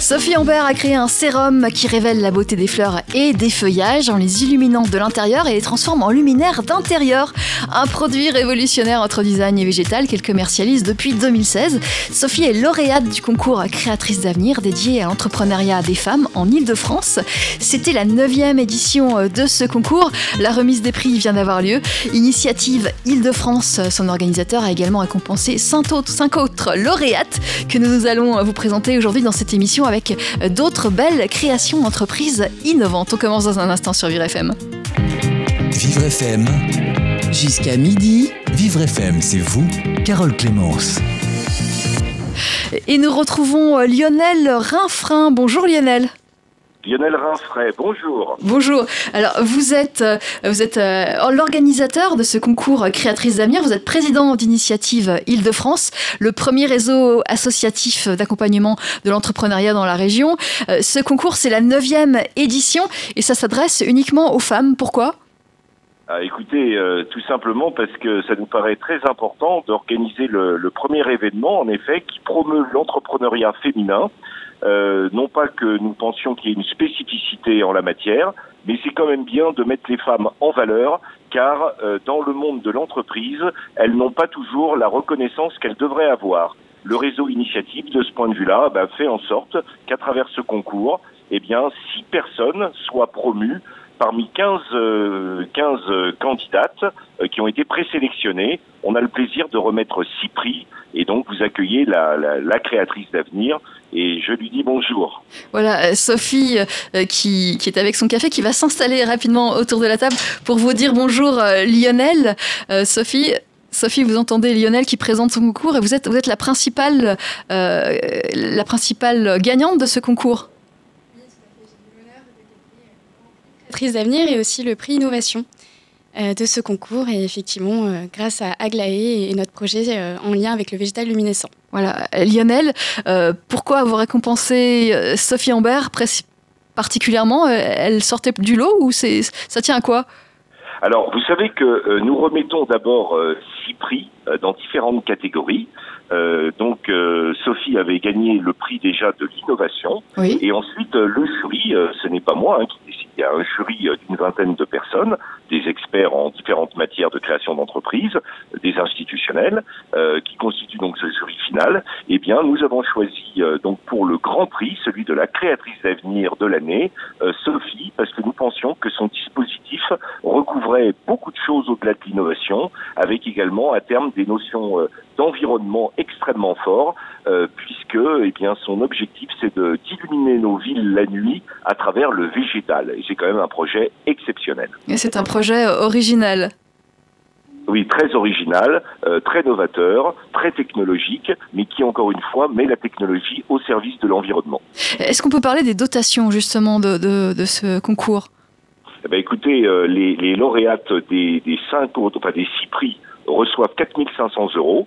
Sophie Ambert a créé un sérum qui révèle la beauté des fleurs et des feuillages en les illuminant de l'intérieur et les transforme en luminaire d'intérieur. Un produit révolutionnaire entre design et végétal qu'elle commercialise depuis 2016. Sophie est lauréate du concours Créatrice d'avenir dédié à l'entrepreneuriat des femmes en Ile-de-France. C'était la neuvième édition de ce concours. La remise des prix vient d'avoir lieu. Initiative Ile-de-France, son organisateur a également récompensé cinq autres, lauréates que nous allons vous présenter aujourd'hui cette émission avec d'autres belles créations d'entreprises innovantes. On commence dans un instant sur Vivre FM. Vivre FM. Jusqu'à midi. Vivre FM, c'est vous, Carole Clémence. Et nous retrouvons Lionel Rinfrin. Bonjour Lionel. Lionel Rinfray, bonjour. Bonjour. Alors, vous êtes, euh, vous êtes euh, l'organisateur de ce concours Créatrice d'avenir. Vous êtes président d'initiative Île-de-France, le premier réseau associatif d'accompagnement de l'entrepreneuriat dans la région. Euh, ce concours, c'est la neuvième édition et ça s'adresse uniquement aux femmes. Pourquoi? Ah, écoutez, tout simplement parce que ça nous paraît très important d'organiser le, le, premier événement, en effet, qui promeut l'entrepreneuriat féminin. Euh, non pas que nous pensions qu'il y ait une spécificité en la matière, mais c'est quand même bien de mettre les femmes en valeur, car euh, dans le monde de l'entreprise, elles n'ont pas toujours la reconnaissance qu'elles devraient avoir. Le réseau initiative, de ce point de vue-là, ben, fait en sorte qu'à travers ce concours, eh bien, six personnes soient promues parmi 15, 15 euh, candidates euh, qui ont été présélectionnées. On a le plaisir de remettre six prix et donc vous accueillez la, la, la créatrice d'avenir et je lui dis bonjour. Voilà, euh, Sophie qui, qui, est avec son café, qui va s'installer rapidement autour de la table pour vous dire bonjour Lionel. Sophie, Sophie, vous entendez Lionel qui présente son concours et vous êtes, vous êtes la, principale, la principale gagnante de ce concours. d'avenir et aussi le prix innovation euh, de ce concours. Et effectivement, euh, grâce à Aglaé et notre projet euh, en lien avec le végétal luminescent. Voilà, Lionel, pourquoi avoir récompensé Sophie Ambert particulièrement Elle sortait du lot ou c'est ça tient à quoi? Alors, vous savez que nous remettons d'abord six prix dans différentes catégories. donc, Sophie avait gagné le prix déjà de l'innovation. Et ensuite, le jury, ce n'est pas moi hein, qui il y a un jury d'une vingtaine de personnes, des experts en différentes matières de création d'entreprise, des institutionnels, euh, qui constituent donc ce jury final. Eh bien, nous avons choisi euh, donc pour le grand prix, celui de la créatrice d'avenir de l'année, euh, Sophie, parce que nous pensions que son dispositif recouvrait beaucoup de choses au-delà de l'innovation, avec également à terme des notions euh, d'environnement extrêmement forts, euh, puisque eh bien son objectif c'est de d'illuminer nos villes la nuit à travers le végétal. C'est quand même un projet exceptionnel. Et c'est un projet original. Oui, très original, euh, très novateur, très technologique, mais qui, encore une fois, met la technologie au service de l'environnement. Est-ce qu'on peut parler des dotations, justement, de, de, de ce concours? Eh ben, Écoutez, euh, les, les, lauréates des, des, cinq autres, enfin des six prix reçoivent 4500 euros.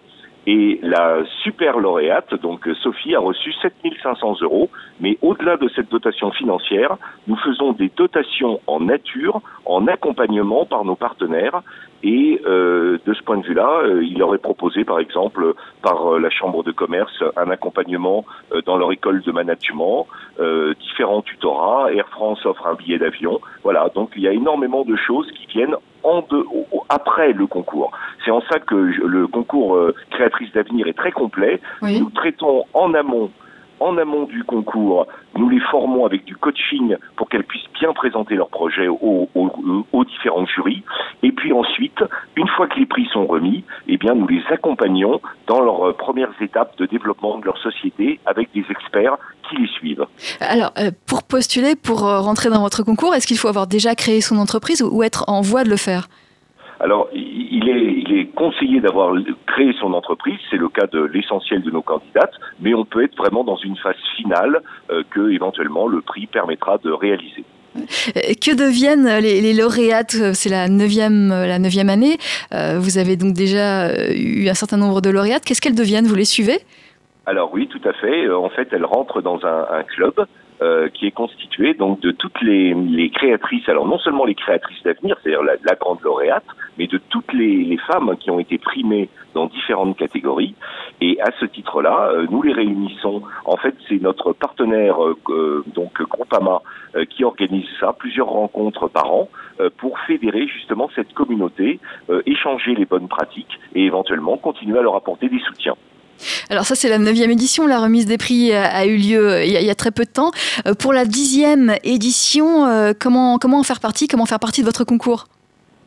Et la super lauréate, donc Sophie, a reçu 7500 euros. Mais au-delà de cette dotation financière, nous faisons des dotations en nature, en accompagnement par nos partenaires. Et euh, de ce point de vue-là, euh, il aurait proposé, par exemple, par euh, la Chambre de commerce, un accompagnement euh, dans leur école de management, euh, différents tutorats. Air France offre un billet d'avion. Voilà, donc il y a énormément de choses qui viennent en de, après le concours. C'est en ça que le concours euh, Créatrice d'avenir est très complet. Oui. Nous traitons en amont en amont du concours, nous les formons avec du coaching pour qu'elles puissent bien présenter leurs projets aux, différents jurys. Et puis ensuite, une fois que les prix sont remis, eh bien, nous les accompagnons dans leurs premières étapes de développement de leur société avec des experts qui les suivent. Alors, euh, pour postuler, pour euh, rentrer dans votre concours, est-ce qu'il faut avoir déjà créé son entreprise ou être en voie de le faire? Alors, il est, il est conseillé d'avoir créé son entreprise, c'est le cas de l'essentiel de nos candidates, mais on peut être vraiment dans une phase finale euh, que éventuellement le prix permettra de réaliser. Que deviennent les, les lauréates C'est la neuvième, la neuvième année. Euh, vous avez donc déjà eu un certain nombre de lauréates. Qu'est-ce qu'elles deviennent? Vous les suivez? Alors oui, tout à fait. En fait, elles rentrent dans un, un club euh, qui est constitué donc de toutes les, créatrices, alors non seulement les créatrices d'avenir, c'est-à-dire la, grande lauréate, mais de toutes les, les, femmes qui ont été primées dans différentes catégories. Et à ce titre-là, euh, nous les réunissons. En fait, c'est notre partenaire euh, donc Groupama euh, qui organise ça, plusieurs rencontres par an pour fédérer justement cette communauté, échanger les bonnes pratiques et éventuellement continuer à leur apporter des soutiens. Alors ça c'est la neuvième édition, la remise des prix a eu lieu il y a, très peu de temps. Euh, pour la dixième édition, euh, comment, en faire partie Comment faire partie de votre concours?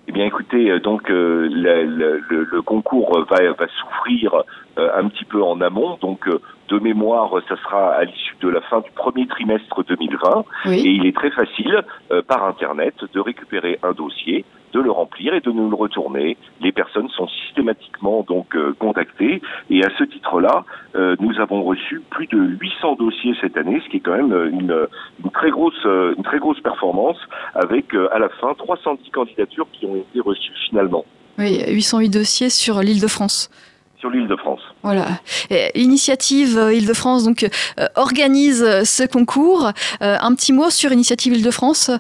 Eh bien, écoutez, euh, donc le, le, concours va, va souffrir un petit peu en amont. Donc, de mémoire, ça sera à l'issue de la fin du premier trimestre 2020. Et il est très facile, par Internet, de récupérer un dossier de le remplir et de nous le retourner. Les personnes sont systématiquement donc euh, contactées et à ce titre-là, euh, nous avons reçu plus de 800 dossiers cette année, ce qui est quand même une, une très grosse une très grosse performance avec euh, à la fin 310 candidatures qui ont été reçues finalement. Oui, 808 dossiers sur l'île de France sur l'île de France. Voilà. Initiative Île-de-France donc organise ce concours. un petit mot sur Initiative Île-de-France.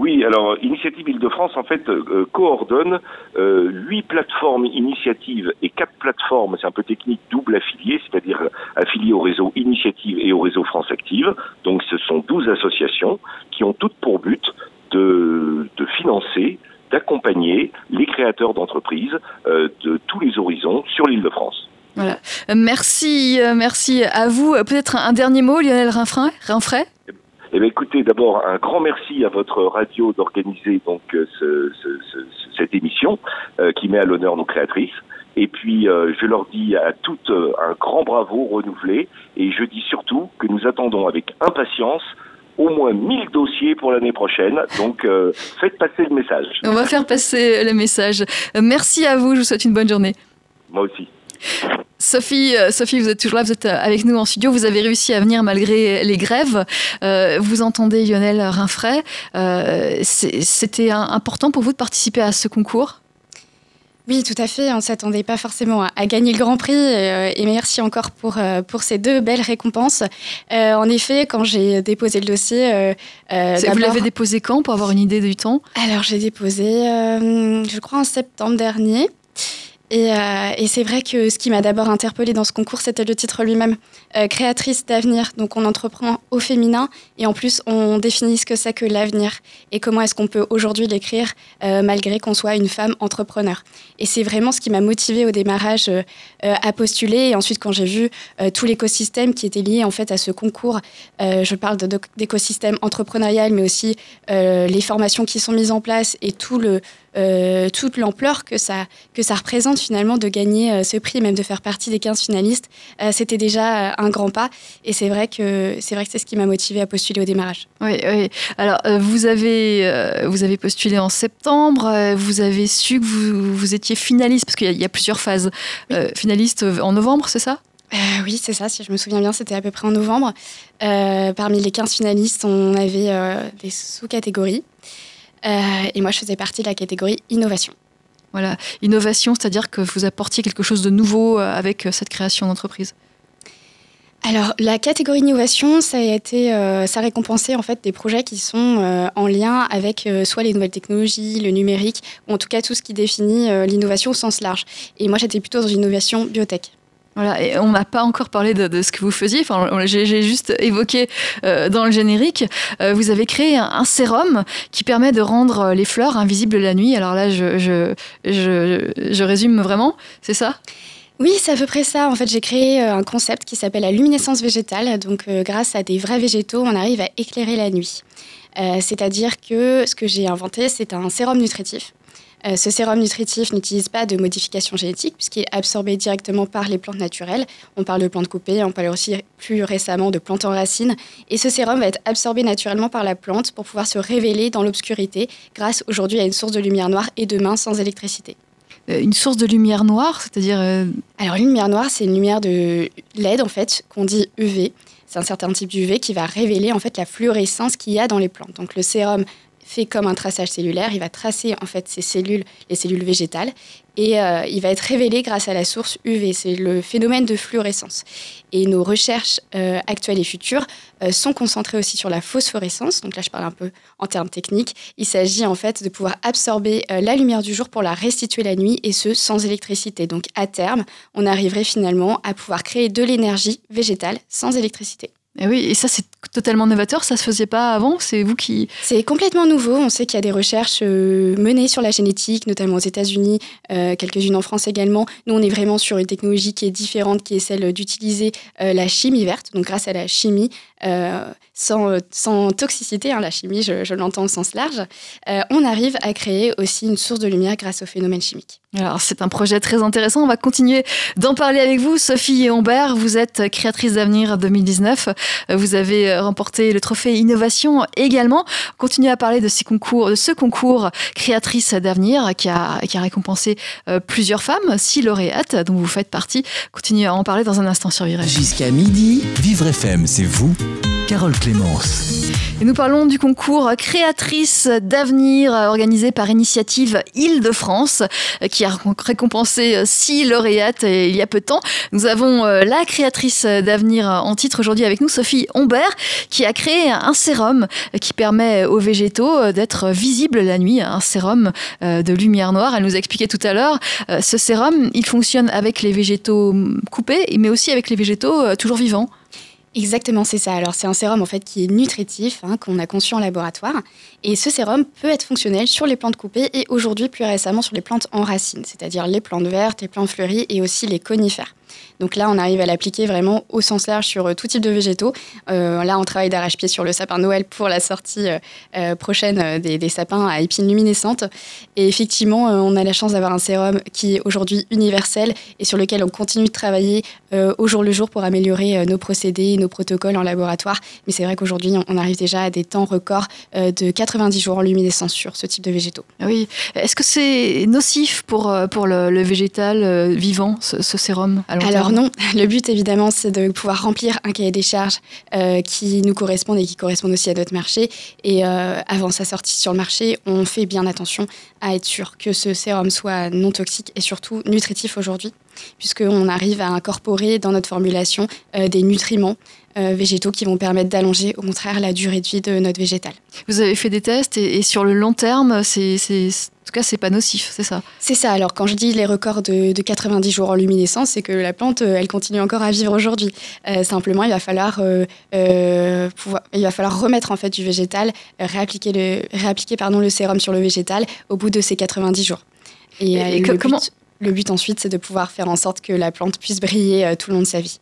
Oui, alors Initiative Île-de-France en fait euh, coordonne euh, huit plateformes initiatives et quatre plateformes, c'est un peu technique, double affiliées, c'est-à-dire affiliées au réseau Initiative et au réseau France Active. Donc ce sont 12 associations qui ont toutes pour but de, de financer d'accompagner les créateurs d'entreprises euh, de tous les horizons sur l'île de France. Voilà. Merci, merci à vous. Peut-être un dernier mot, Lionel Rinfray, Rinfray? Eh bien, écoutez, d'abord un grand merci à votre radio d'organiser donc euh, ce, ce, ce, cette émission euh, qui met à l'honneur nos créatrices. Et puis, euh, je leur dis à toutes un grand bravo renouvelé. Et je dis surtout que nous attendons avec impatience au moins 1000 dossiers pour l'année prochaine. Donc, faites passer le message. On va faire passer le message. Merci à vous. Je vous souhaite une bonne journée. Moi aussi. Sophie, euh, Sophie, vous êtes toujours là, vous êtes euh, avec nous en studio. Vous avez réussi à venir malgré les grèves. Euh, vous entendez Lionel Rinfray. C'était important pour vous de participer à ce concours? Oui, tout à fait. On ne s'attendait pas forcément à, gagner le Grand Prix. et merci encore pour, pour ces deux belles récompenses. en effet, quand j'ai déposé le dossier... vous l'avez déposé quand pour avoir une idée du temps? Alors, j'ai déposé, je crois, en septembre dernier. Euh, et, c'est vrai que ce qui m'a d'abord interpellée dans ce concours, c'était le titre lui-même, euh, créatrice d'avenir. Donc on entreprend au féminin et en plus on définit ce que c'est que l'avenir et comment est-ce qu'on peut aujourd'hui l'écrire euh, malgré qu'on soit une femme entrepreneur. Et c'est vraiment ce qui m'a motivée au démarrage à postuler. Et ensuite quand j'ai vu tout l'écosystème qui était lié en fait à ce concours, je parle d'écosystème entrepreneurial, mais aussi les formations qui sont mises en place et tout le euh, toute l'ampleur que ça, que ça représente finalement de gagner euh, ce prix, même de faire partie des 15 finalistes, euh, c'était déjà un grand pas. Et c'est vrai que c'est vrai que c'est ce qui m'a motivé à postuler au démarrage. Oui, oui. Alors vous avez vous avez postulé en septembre. vous avez su que vous, vous étiez finaliste parce qu'il y, a plusieurs phases. finaliste en novembre, c'est ça? Oui, c'est ça, si je me souviens bien, c'était à peu près en novembre. parmi les 15 finalistes, on avait des sous-catégories. Euh, et moi, je faisais partie de la catégorie innovation. Voilà, innovation, c'est-à-dire que vous apportiez quelque chose de nouveau euh, avec euh, cette création d'entreprise. Alors, la catégorie innovation, ça a été, ça récompensait en fait des projets qui sont en lien avec soit les nouvelles technologies, le numérique, ou en tout cas tout ce qui définit l'innovation au sens large. Et moi, j'étais plutôt dans l'innovation biotech. On n'a pas encore parlé de, ce que vous faisiez. J'ai juste évoqué euh, dans le générique. Euh, vous avez créé un, sérum qui permet de rendre les fleurs invisibles la nuit. Alors là, je, résume vraiment, c'est ça? Oui, c'est à peu près ça. En fait, j'ai créé euh, un concept qui s'appelle la luminescence végétale. Donc, grâce à des vrais végétaux, on arrive à éclairer la nuit. C'est-à-dire que ce que j'ai inventé, c'est un sérum nutritif euh, ce sérum nutritif n'utilise pas de modification génétique puisqu'il est absorbé directement par les plantes naturelles. On parle de plantes coupées, on parle aussi plus récemment de plantes en racines. Et ce sérum va être absorbé naturellement par la plante pour pouvoir se révéler dans l'obscurité grâce aujourd'hui à une source de lumière noire et demain sans électricité. Euh, une source de lumière noire, c'est-à-dire euh, Alors une lumière noire, c'est une lumière de LED en fait qu'on dit UV. C'est un certain type d'UV qui va révéler en fait la fluorescence qu'il y a dans les plantes. Donc le sérum fait comme un traçage cellulaire. Il va tracer en fait ces cellules, les cellules végétales, et euh, il va être révélé grâce à la source UV. C'est le phénomène de fluorescence. Et nos recherches euh, actuelles et futures euh, sont concentrées aussi sur la phosphorescence. Donc là, je parle un peu en termes techniques. Il s'agit en fait de pouvoir absorber la lumière du jour pour la restituer la nuit, et ce sans électricité. Donc à terme, on arriverait finalement à pouvoir créer de l'énergie végétale sans électricité. Et oui, et ça c'est totalement novateur, ça se faisait pas avant, c'est vous qui... C'est complètement nouveau, on sait qu'il y a des recherches euh, menées sur la génétique, notamment aux États-Unis, euh, quelques-unes en France également. Nous on est vraiment sur une technologie qui est différente, qui est celle d'utiliser euh, la chimie verte, donc grâce à la chimie, sans, sans, toxicité, hein, la chimie je, je l'entends au sens large, on arrive à créer aussi une source de lumière grâce au phénomène chimique. Alors c'est un projet très intéressant, on va continuer d'en parler avec vous. Sophie Humbert, vous êtes créatrice d'avenir 2019, vous avez remporté le trophée innovation également. Continuez à parler de, ces concours, de ce concours créatrice d'avenir qui a, qui a récompensé euh, plusieurs femmes, six lauréates dont vous faites partie. Continuez à en parler dans un instant sur Vivre Jusqu'à midi, Vivre FM, c'est vous Carole Clémence. Et nous parlons du concours Créatrice d'avenir organisé par Initiative Île-de-France qui a récompensé six lauréates il y a peu de temps. Nous avons euh, la créatrice d'avenir en titre aujourd'hui avec nous, Sophie Humbert, qui a créé un sérum qui permet aux végétaux d'être visibles la nuit, un sérum euh, de lumière noire. Elle nous a expliqué tout à l'heure, euh, ce sérum, il fonctionne avec les végétaux coupés, mais aussi avec les végétaux toujours vivants. Exactement, c'est ça. Alors, c'est un sérum en fait qui est nutritif, hein, qu'on a conçu en laboratoire. Et ce sérum peut être fonctionnel sur les plantes coupées et aujourd'hui, plus récemment, sur les plantes en racines, c'est-à-dire les plantes vertes, les plantes fleuries et aussi les conifères. Donc là, on arrive à l'appliquer vraiment au sens large sur euh, tout type de végétaux. Euh, là, on travaille d'arrache-pied sur le sapin Noël pour la sortie euh, prochaine des, sapins à épines luminescentes. Et effectivement, on a la chance d'avoir un sérum qui est aujourd'hui universel et sur lequel on continue de travailler au jour le jour pour améliorer nos procédés, nos protocoles en laboratoire. Mais c'est vrai qu'aujourd'hui, on arrive déjà à des temps records de 90 jours en luminescence sur ce type de végétaux. Ah oui. Est-ce que c'est nocif pour, pour le, végétal vivant, ce, sérum? Non, le but évidemment c'est de pouvoir remplir un cahier des charges euh, qui nous correspond et qui correspond aussi à notre marché. Et euh, avant sa sortie sur le marché, on fait bien attention à être sûr que ce sérum soit non toxique et surtout nutritif aujourd'hui, puisqu'on arrive à incorporer dans notre formulation euh, des nutriments végétaux qui vont permettre d'allonger au contraire la durée de vie de notre végétal. Vous avez fait des tests et sur le long terme, c'est tout cas, c'est pas nocif, c'est ça C'est ça. Alors, quand je dis les records de, 90 jours en luminescence, c'est que la plante, euh, elle continue encore à vivre aujourd'hui. Euh, simplement, il va falloir euh, pouvoir, il va falloir remettre en fait du végétal, réappliquer le, réappliquer pardon le sérum sur le végétal au bout de ces 90 jours. Et, le, but, le but ensuite, c'est de pouvoir faire en sorte que la plante puisse briller tout le long de sa vie.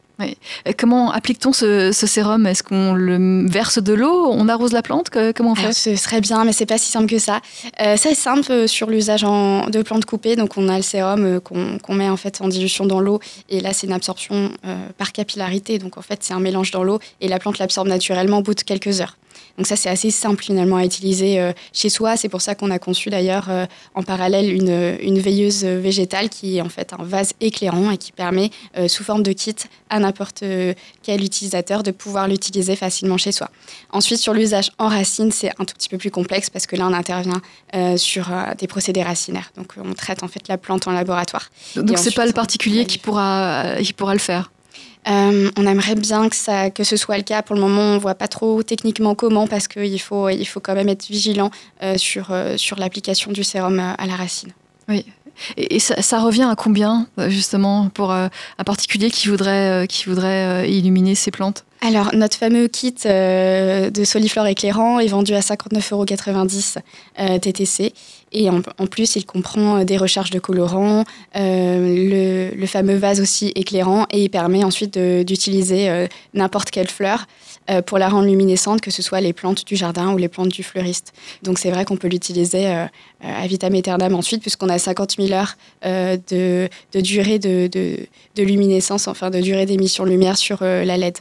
Comment applique-t-on ce, sérum? Est-ce qu'on le verse de l'eau? On arrose la plante? Comment on fait? Ce serait bien, mais c'est pas si simple que ça. Euh, c'est simple euh, sur l'usage de plantes coupées. Donc, on a le sérum euh, qu'on met en fait en dilution dans l'eau. Et là, c'est une absorption par capillarité. Donc, en fait, c'est un mélange dans l'eau et la plante l'absorbe naturellement au bout de quelques heures. Donc ça, c'est assez simple finalement à utiliser euh, chez soi. C'est pour ça qu'on a conçu d'ailleurs euh, en parallèle une, une, veilleuse végétale qui est en fait un vase éclairant et qui permet, euh, sous forme de kit, à n'importe quel utilisateur de pouvoir l'utiliser facilement chez soi. Ensuite, sur l'usage en racine, c'est un tout petit peu plus complexe parce que là, on intervient sur des procédés racinaires. Donc on traite en fait la plante en laboratoire. Donc c'est pas le particulier qui pourra, qui pourra le faire? Euh, on aimerait bien que, ça, que ce soit le cas. Pour le moment, on ne voit pas trop techniquement comment parce qu'il faut, quand même être vigilant euh, sur, euh, sur l'application du sérum à la racine. Oui. Et, ça, revient à combien, justement, pour un particulier qui voudrait, qui voudrait illuminer ses plantes? Alors, notre fameux kit de Soliflore éclairant est vendu à 59,90 euros TTC. Et en, plus, il comprend euh, des recherches de colorants, euh, le, fameux vase aussi éclairant, et il permet ensuite d'utiliser euh, n'importe quelle fleur pour la rendre luminescente, que ce soit les plantes du jardin ou les plantes du fleuriste. Donc c'est vrai qu'on peut l'utiliser à vitam aeternam ensuite, puisqu'on a 50 000 heures de, durée de, de, luminescence, enfin de durée d'émission de lumière sur la LED.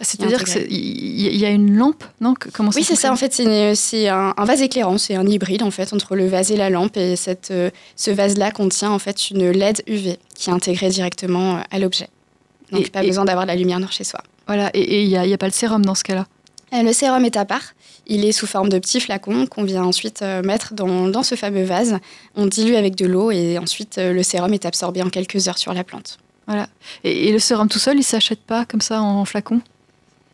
C'est-à-dire qu'il y a une lampe, non Comment Oui, c'est ça. En fait, c'est un, vase éclairant. C'est un hybride en fait entre le vase et la lampe. Et cette, euh, ce vase-là contient en fait une LED UV qui est intégrée directement euh, à l'objet. Donc, pas besoin d'avoir de la lumière noire chez soi. Voilà. Et il n'y a, a, pas le sérum dans ce cas-là? Le sérum est à part. Il est sous forme de petits flacons qu'on vient ensuite mettre dans, dans, ce fameux vase. On dilue avec de l'eau et ensuite le sérum est absorbé en quelques heures sur la plante. Voilà. Et, le sérum tout seul, il s'achète pas comme ça en flacon?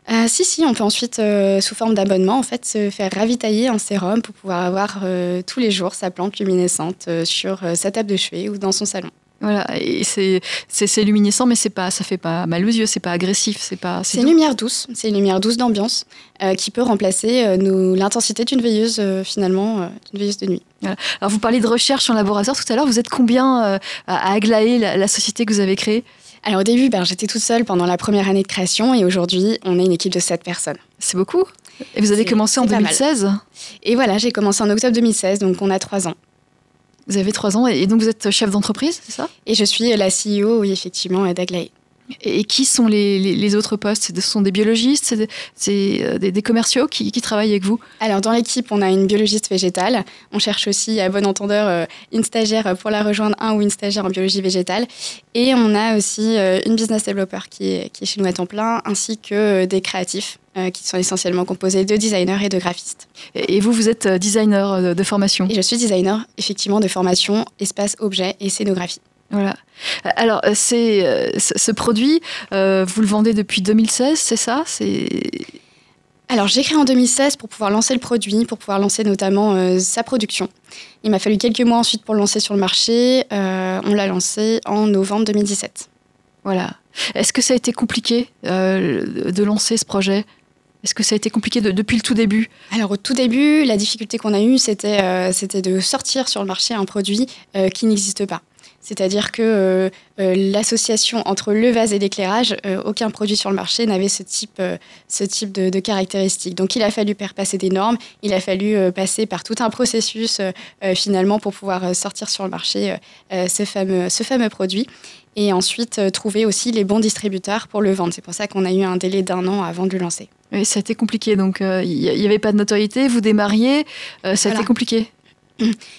Euh, si, si, on peut ensuite, euh, sous forme d'abonnement, en fait, se faire ravitailler en sérum pour pouvoir avoir euh, tous les jours sa plante luminescente sur sa table de chevet ou dans son salon. Voilà, et c'est, c'est, luminescent, mais c'est pas, ça fait pas mal aux yeux, c'est pas agressif, c'est pas. C'est, une lumière douce, c'est une lumière douce d'ambiance qui peut remplacer nous, l'intensité d'une veilleuse finalement, d'une veilleuse de nuit. Alors vous parlez de recherche en laboratoire tout à l'heure, vous êtes combien à Aglaé, la société que vous avez créée? Alors au début, ben, j'étais toute seule pendant la première année de création et aujourd'hui, on est une équipe de 7 personnes. C'est beaucoup? Et vous avez commencé en 2016 Et voilà, j'ai commencé en octobre 2016, donc on a 3 ans. Vous avez 3 ans et donc vous êtes chef d'entreprise, c'est ça? Et je suis la CEO, oui, effectivement, d'Aglaé. Et qui sont les, autres postes? Ce sont des biologistes, c'est euh, des, commerciaux qui, travaillent avec vous? Alors, dans l'équipe, on a une biologiste végétale. On cherche aussi, à bon entendeur, euh, une stagiaire pour la rejoindre, un ou une stagiaire en biologie végétale. Et on a aussi euh, une business developer qui est, qui est chez nous à temps plein, ainsi que des créatifs qui sont essentiellement composés de designers et de graphistes. Et vous, vous êtes designer de formation? Et je suis designer, effectivement, de formation, espace, objet et scénographie. Voilà. Alors, euh, c'est euh, ce produit, euh, vous le vendez depuis 2016, c'est ça? C'est alors j'ai créé en 2016 pour pouvoir lancer le produit, pour pouvoir lancer notamment sa production. Il m'a fallu quelques mois ensuite pour le lancer sur le marché. on l'a lancé en novembre 2017. Voilà. Est-ce que ça a été compliqué de lancer ce projet? Est-ce que ça a été compliqué depuis le tout début? Alors au tout début, la difficulté qu'on a eue, c'était c'était de sortir sur le marché un produit qui n'existe pas. C'est-à-dire que euh, euh, l'association entre le vase et l'éclairage, euh, aucun produit sur le marché n'avait ce type, ce type de, caractéristiques. Donc il a fallu faire passer des normes, il a fallu passer par tout un processus finalement pour pouvoir sortir sur le marché ce, fameux, ce fameux produit. Et ensuite trouver aussi les bons distributeurs pour le vendre. C'est pour ça qu'on a eu un délai d'un an avant de le lancer. Oui, ça a été compliqué. Donc il n'y avait pas de notoriété, vous démarriez, ça a été compliqué.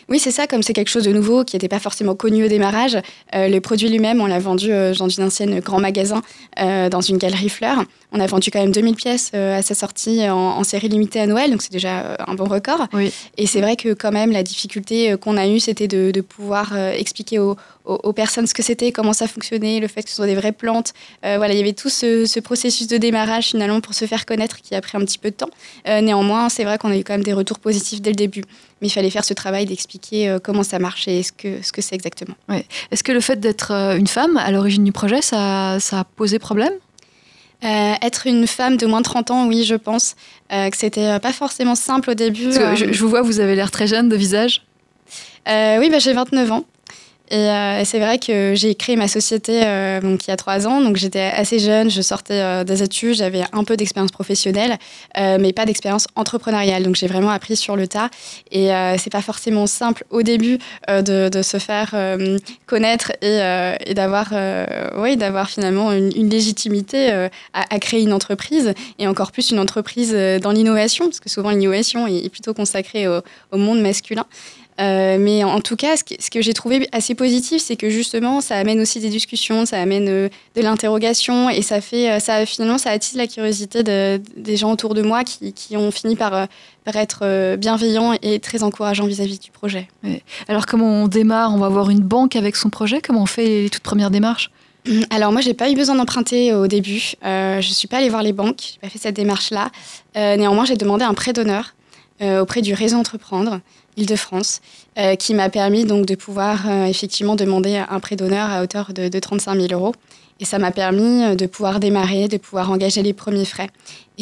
Oui, c'est ça, comme c'est quelque chose de nouveau qui n'était pas forcément connu au démarrage. Euh, le produit lui-même, on l'a vendu euh, dans une ancienne grand magasin, euh, dans une galerie fleurs. On a vendu quand même 2000 pièces à sa sortie en, série limitée à Noël, donc c'est déjà un bon record. Et c'est vrai que quand même, la difficulté qu'on a eue, c'était de, pouvoir expliquer aux, personnes ce que c'était, comment ça fonctionnait, le fait que ce soit des vraies plantes. voilà, il y avait tout ce, ce, processus de démarrage finalement pour se faire connaître qui a pris un petit peu de temps. néanmoins, c'est vrai qu'on a eu quand même des retours positifs dès le début mais il fallait faire ce travail d'expliquer euh, comment ça marchait et ce que ce que c'est exactement. Est-ce que le fait d'être euh, une femme à l'origine du projet, ça, ça a posé problème? Euh, être une femme de moins de 30 ans, oui, je pense que c'était pas forcément simple au début. je, vous vois, vous avez l'air très jeune de visage. oui, bah, j'ai 29 ans. Euh, et c'est vrai que j'ai créé ma société euh, donc, il y a trois ans. Donc j'étais assez jeune, je sortais euh, des études, j'avais un peu d'expérience professionnelle, mais pas d'expérience entrepreneuriale. Donc j'ai vraiment appris sur le tas. Et c'est pas forcément simple au début de, de, se faire connaître et, et d'avoir d'avoir finalement une, légitimité à, à, créer une entreprise et encore plus une entreprise dans l'innovation, parce que souvent l'innovation est plutôt consacrée au, au monde masculin. Euh, mais en tout cas, ce que, j'ai trouvé assez positif, c'est que justement, ça amène aussi des discussions, ça amène euh, de l'interrogation et ça fait, euh, ça finalement, ça attise la curiosité des gens autour de moi qui, ont fini par, être bienveillants et très encourageants vis-à-vis du projet. Alors, comment on démarre? On va avoir une banque avec son projet? Comment on fait les toutes premières démarches? Alors moi, j'ai pas eu besoin d'emprunter au début. Je je suis pas allée voir les banques. J'ai pas fait cette démarche-là. néanmoins, j'ai demandé un prêt d'honneur auprès du réseau Entreprendre. Île-de-France, euh, qui m'a permis donc de pouvoir euh, effectivement demander un prêt d'honneur à hauteur de, de 35 000 euros. Et ça m'a permis euh, de pouvoir démarrer, de pouvoir engager les premiers frais.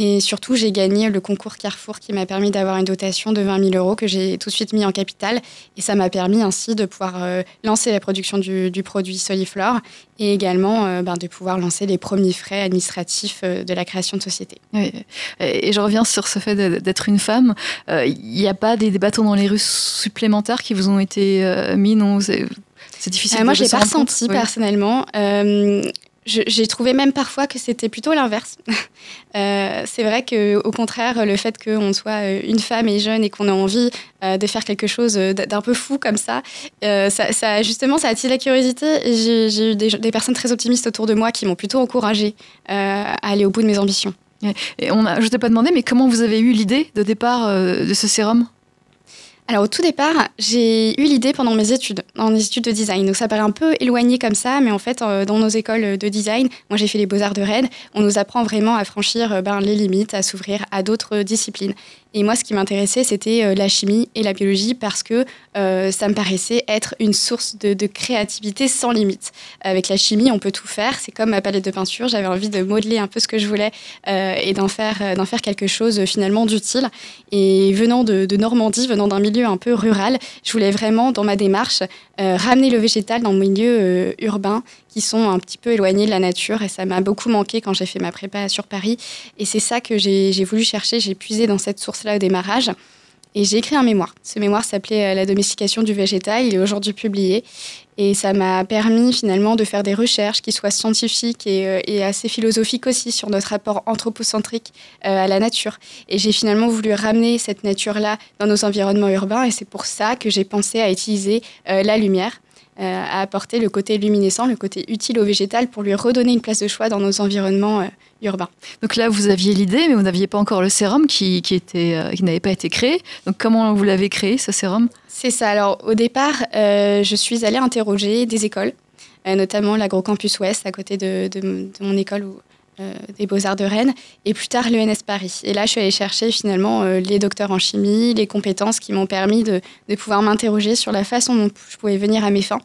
Et surtout, j'ai gagné le concours Carrefour qui m'a permis d'avoir une dotation de 20 000 euros que j'ai tout de suite mis en capital. Et ça m'a permis ainsi de pouvoir euh, lancer la production du, produit Soliflore et également euh, ben, de pouvoir lancer les premiers frais administratifs de la création de société. Et je reviens sur ce fait d'être une femme. Il n'y a pas des, bâtons dans les rues supplémentaires qui vous ont été mis non? C'est difficile. moi, je l'ai pas ressenti personnellement j'ai trouvé même parfois que c'était plutôt l'inverse. Euh, c'est vrai qu'au contraire, le fait qu'on soit euh, une femme et jeune et qu'on ait envie euh, de faire quelque chose d'un peu fou comme ça, ça, justement, ça attire la curiosité. J'ai eu des, personnes très optimistes autour de moi qui m'ont plutôt encouragée à aller au bout de mes ambitions. A, je t'ai pas demandé, mais comment vous avez eu l'idée de départ de ce sérum? Alors au tout départ, j'ai eu l'idée pendant mes études, en études de design. Donc ça paraît un peu éloigné comme ça, mais en fait, euh, dans nos écoles de design, moi j'ai fait les beaux-arts de Rennes, on nous apprend vraiment à franchir euh, ben, les limites, à s'ouvrir à d'autres disciplines. Et moi, ce qui m'intéressait, c'était euh, la chimie et la biologie parce que euh, ça me paraissait être une source de, créativité sans limite. Avec la chimie, on peut tout faire. C'est comme ma palette de peinture. J'avais envie de modeler un peu ce que je voulais euh, et d'en faire, quelque chose finalement d'utile. Et venant de, Normandie, venant d'un milieu un peu rural, je voulais vraiment, dans ma démarche, ramener le végétal dans le milieu urbain qui sont un petit peu éloignés de la nature. Et ça m'a beaucoup manqué quand j'ai fait ma prépa sur Paris. Et c'est ça que j'ai voulu chercher. J'ai puisé dans cette au démarrage. Et j'ai écrit un mémoire. Ce mémoire s'appelait euh, La domestication du végétal. Il est aujourd'hui publié. Et ça m'a permis finalement de faire des recherches qui soient scientifiques et, euh, assez philosophiques aussi sur notre rapport anthropocentrique euh, à la nature. Et j'ai finalement voulu ramener cette nature-là dans nos environnements urbains. Et c'est pour ça que j'ai pensé à utiliser la lumière à apporter le côté luminescent, le côté utile au végétal pour lui redonner une place de choix dans nos environnements euh. Donc là, vous aviez l'idée, mais vous n'aviez pas encore le sérum qui, euh, n'avait pas été créé. Donc comment vous l'avez créé, ce sérum? C'est ça. Alors au départ, je suis allée interroger des écoles, notamment l'Agrocampus Ouest, à côté de, mon école des Beaux-Arts de Rennes, et plus tard l'ENS Paris. Et là, je suis allée chercher finalement les docteurs en chimie, les compétences qui m'ont permis de pouvoir m'interroger sur la façon dont je pouvais venir à mes fins.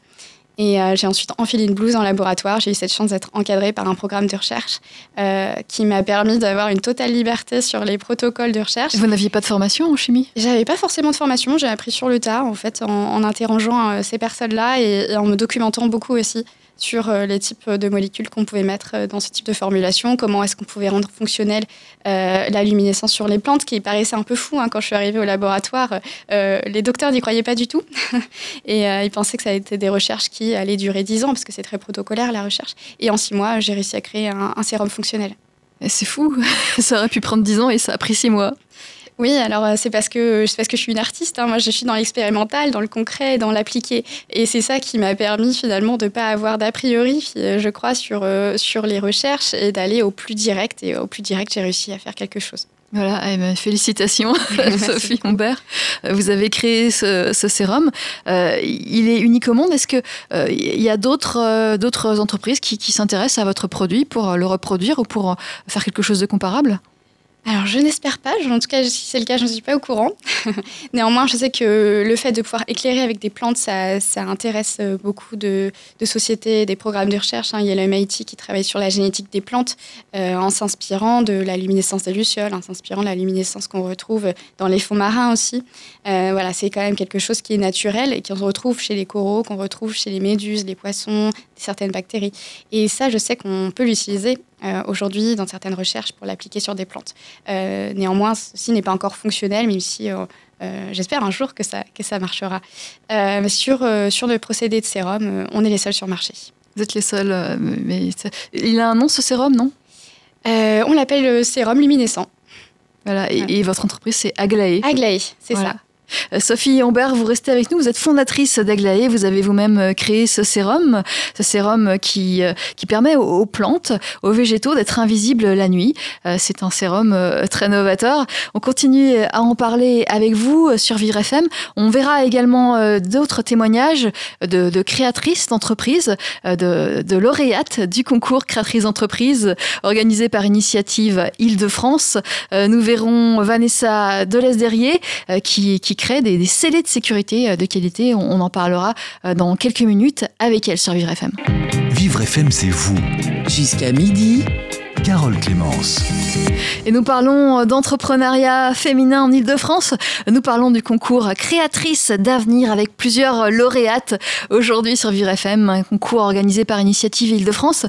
Et euh, j'ai ensuite enfilé une blouse en laboratoire. J'ai eu cette chance d'être encadrée par un programme de recherche euh, qui m'a permis d'avoir une totale liberté sur les protocoles de recherche. Vous n'aviez pas de formation en chimie? J'avais pas forcément de formation. J'ai appris sur le tas, en fait, en, interrogeant euh, ces personnes-là et, en me documentant beaucoup aussi sur euh, les types de molécules qu'on pouvait mettre euh, dans ce type de formulation, comment est-ce qu'on pouvait rendre fonctionnelle euh, la luminescence sur les plantes, qui paraissait un peu fou hein, quand je suis arrivée au laboratoire. les docteurs n'y croyaient pas du tout et ils pensaient que ça été des recherches qui allaient durer 10 ans parce que c'est très protocolaire la recherche. Et en 6 mois, j'ai réussi à créer un, un sérum fonctionnel. C'est fou, ça aurait pu prendre 10 ans et ça a pris 6 mois. Oui, alors euh, c'est parce que c'est parce que je suis une artiste. Hein. Moi, je suis dans l'expérimental, dans le concret, dans l'appliqué, et c'est ça qui m'a permis finalement de pas avoir d'a priori, euh, je crois, sur euh, sur les recherches et d'aller au plus direct. Et au plus direct, j'ai réussi à faire quelque chose. Voilà, eh ben, félicitations Sophie Humbert. Vous avez créé ce, sérum. il est unique au monde. Est-ce qu'il il y a d'autres d'autres entreprises qui, qui s'intéressent à votre produit pour le reproduire ou pour faire quelque chose de comparable? Alors, je n'espère pas. En tout cas, si c'est le cas, je ne suis pas au courant. Néanmoins, je sais que le fait de pouvoir éclairer avec des plantes, ça, intéresse euh, beaucoup de, sociétés, des programmes de recherche. Hein. Il y a le MIT qui travaille sur la génétique des plantes euh, en s'inspirant de la luminescence des lucioles, en s'inspirant de la luminescence qu'on retrouve dans les fonds marins aussi. Euh, voilà, c'est quand même quelque chose qui est naturel et qu'on retrouve chez les coraux, qu'on retrouve chez les méduses, les poissons, certaines bactéries. Et ça, je sais qu'on peut l'utiliser aujourd'hui dans certaines recherches pour l'appliquer sur des plantes. Euh, néanmoins, ceci n'est pas encore fonctionnel, même si euh, j'espère un jour que ça, que ça marchera. sur, sur le procédé de sérum, on est les seuls sur le marché. Vous êtes les seuls, mais il a un nom ce sérum, non? On l'appelle sérum luminescent. Voilà, et, votre entreprise, c'est Aglaé. Aglaé, c'est ça. Euh, Sophie Humbert, vous restez avec nous. Vous êtes fondatrice d'Aglaé. Vous avez vous-même euh, créé ce sérum, ce sérum qui, euh, qui permet aux plantes, aux végétaux d'être invisibles la nuit. C'est un sérum très novateur. On continue à en parler avec vous sur Vivre FM. On verra également d'autres témoignages de, créatrices d'entreprises, de, lauréates du concours créatrices d'entreprises organisé par Initiative Île-de-France. Nous verrons Vanessa Delesderier qui, qui crée des, scellés de sécurité euh, de qualité. On, en parlera euh, dans quelques minutes avec elle sur Vivre FM. Vivre FM, c'est vous. Jusqu'à midi. Carole Clémence. Et nous parlons d'entrepreneuriat féminin en Ile-de-France. Nous parlons du concours Créatrice d'avenir avec plusieurs lauréates aujourd'hui sur Vivre FM, un concours organisé par Initiative Ile-de-France.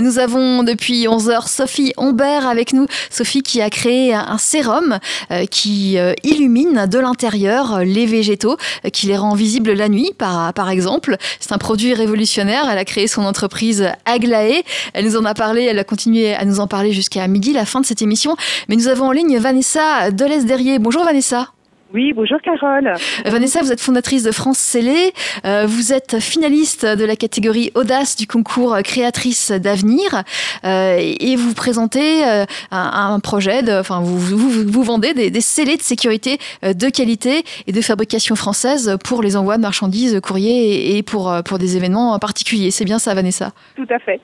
Nous avons depuis 11h Sophie Humbert avec nous. Sophie qui a créé un sérum euh, qui euh, illumine de l'intérieur les végétaux, euh, qui les rend visibles la nuit par, par exemple. C'est un produit révolutionnaire. Elle a créé son entreprise Aglaé. Elle nous en a parlé, elle a continué à nous en parler jusqu'à midi, la fin de cette émission. Mais nous avons en ligne Vanessa Delesderier. Bonjour Vanessa. Oui, bonjour Carole. Euh, Vanessa, vous êtes fondatrice de France Scellé. Euh, vous êtes finaliste de la catégorie Audace du concours Créatrice d'avenir euh, et vous présentez un, projet, de, enfin vous, vous, vendez des, des, scellés de sécurité de qualité et de fabrication française pour les envois de marchandises, courriers et pour, pour des événements particuliers. C'est bien ça, Vanessa? Tout à fait.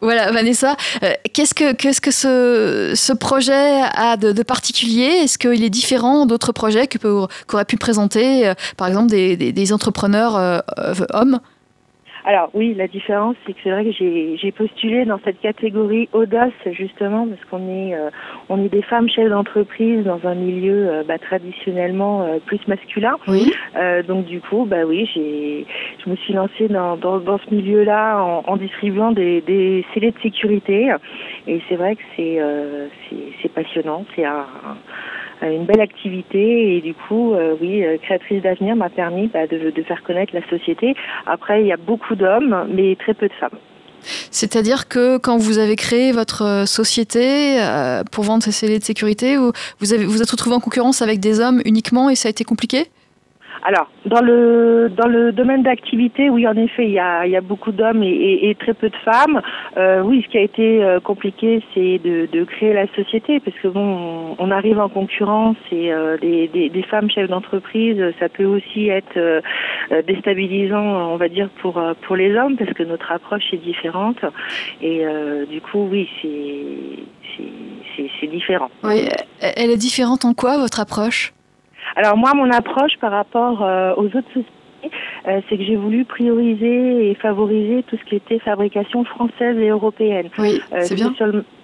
Voilà, Vanessa, euh, qu'est-ce que, ce, projet a de, particulier? Est-ce qu'il est différent d'autres projets qu'auraient pu présenter, euh, par exemple, des, des, entrepreneurs euh, hommes? Alors oui, la différence, c'est que c'est vrai que j'ai postulé dans cette catégorie audace justement parce qu'on est euh, on est des femmes chefs d'entreprise dans un milieu euh, bah, traditionnellement euh, plus masculin. Oui. donc du coup, bah oui, j'ai je me suis lancée dans, dans, dans ce milieu-là en, en, distribuant des, des scellés de sécurité et c'est vrai que c'est c'est passionnant, c'est un euh, une belle activité et du coup, euh, oui, euh, créatrice d'avenir m'a permis bah, de, de, faire connaître la société. Après, il y a beaucoup d'hommes, mais très peu de femmes. C'est-à-dire que quand vous avez créé votre société pour vendre ces scellés de sécurité, vous, vous, avez, vous êtes retrouvé en concurrence avec des hommes uniquement et ça a été compliqué? Alors, dans le dans le domaine d'activité, oui, en effet, il y a, il y a beaucoup d'hommes et, et, très peu de femmes. Euh, oui, ce qui a été euh, compliqué, c'est de, de, créer la société, parce que bon, on arrive en concurrence et euh, des, des, des, femmes chefs d'entreprise, ça peut aussi être euh, déstabilisant, on va dire, pour pour les hommes, parce que notre approche est différente. Et du coup, oui, c'est c'est différent. Oui, elle est différente en quoi votre approche? Alors moi, mon approche par rapport euh, aux autres sociétés, euh, c'est que j'ai voulu prioriser et favoriser tout ce qui était fabrication française et européenne. Oui, euh, c'est bien.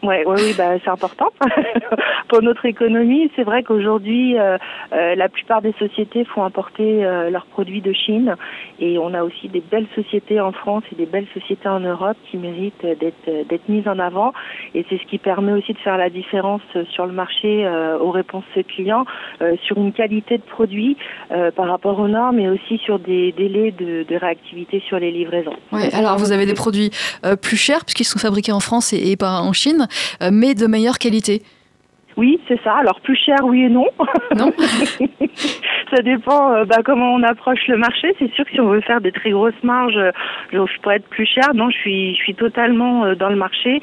Ouais, ouais, oui, bah, c'est important pour notre économie. C'est vrai qu'aujourd'hui, euh, euh, la plupart des sociétés font importer euh, leurs produits de Chine, et on a aussi des belles sociétés en France et des belles sociétés en Europe qui méritent d'être mises en avant. Et c'est ce qui permet aussi de faire la différence sur le marché aux réponses clients, sur une qualité de produit par rapport aux normes, et aussi sur des délais de, réactivité sur les livraisons. Ouais, alors vous avez des produits plus chers puisqu'ils sont fabriqués en France et pas en Chine. Euh, mais de meilleure qualité. Oui, c'est ça. Alors plus cher, oui et non. Non. ça dépend euh, bah, comment on approche le marché. C'est sûr que si on veut faire des très grosses marges, euh, je pourrais être plus cher. Non, je suis, je suis totalement euh, dans le marché,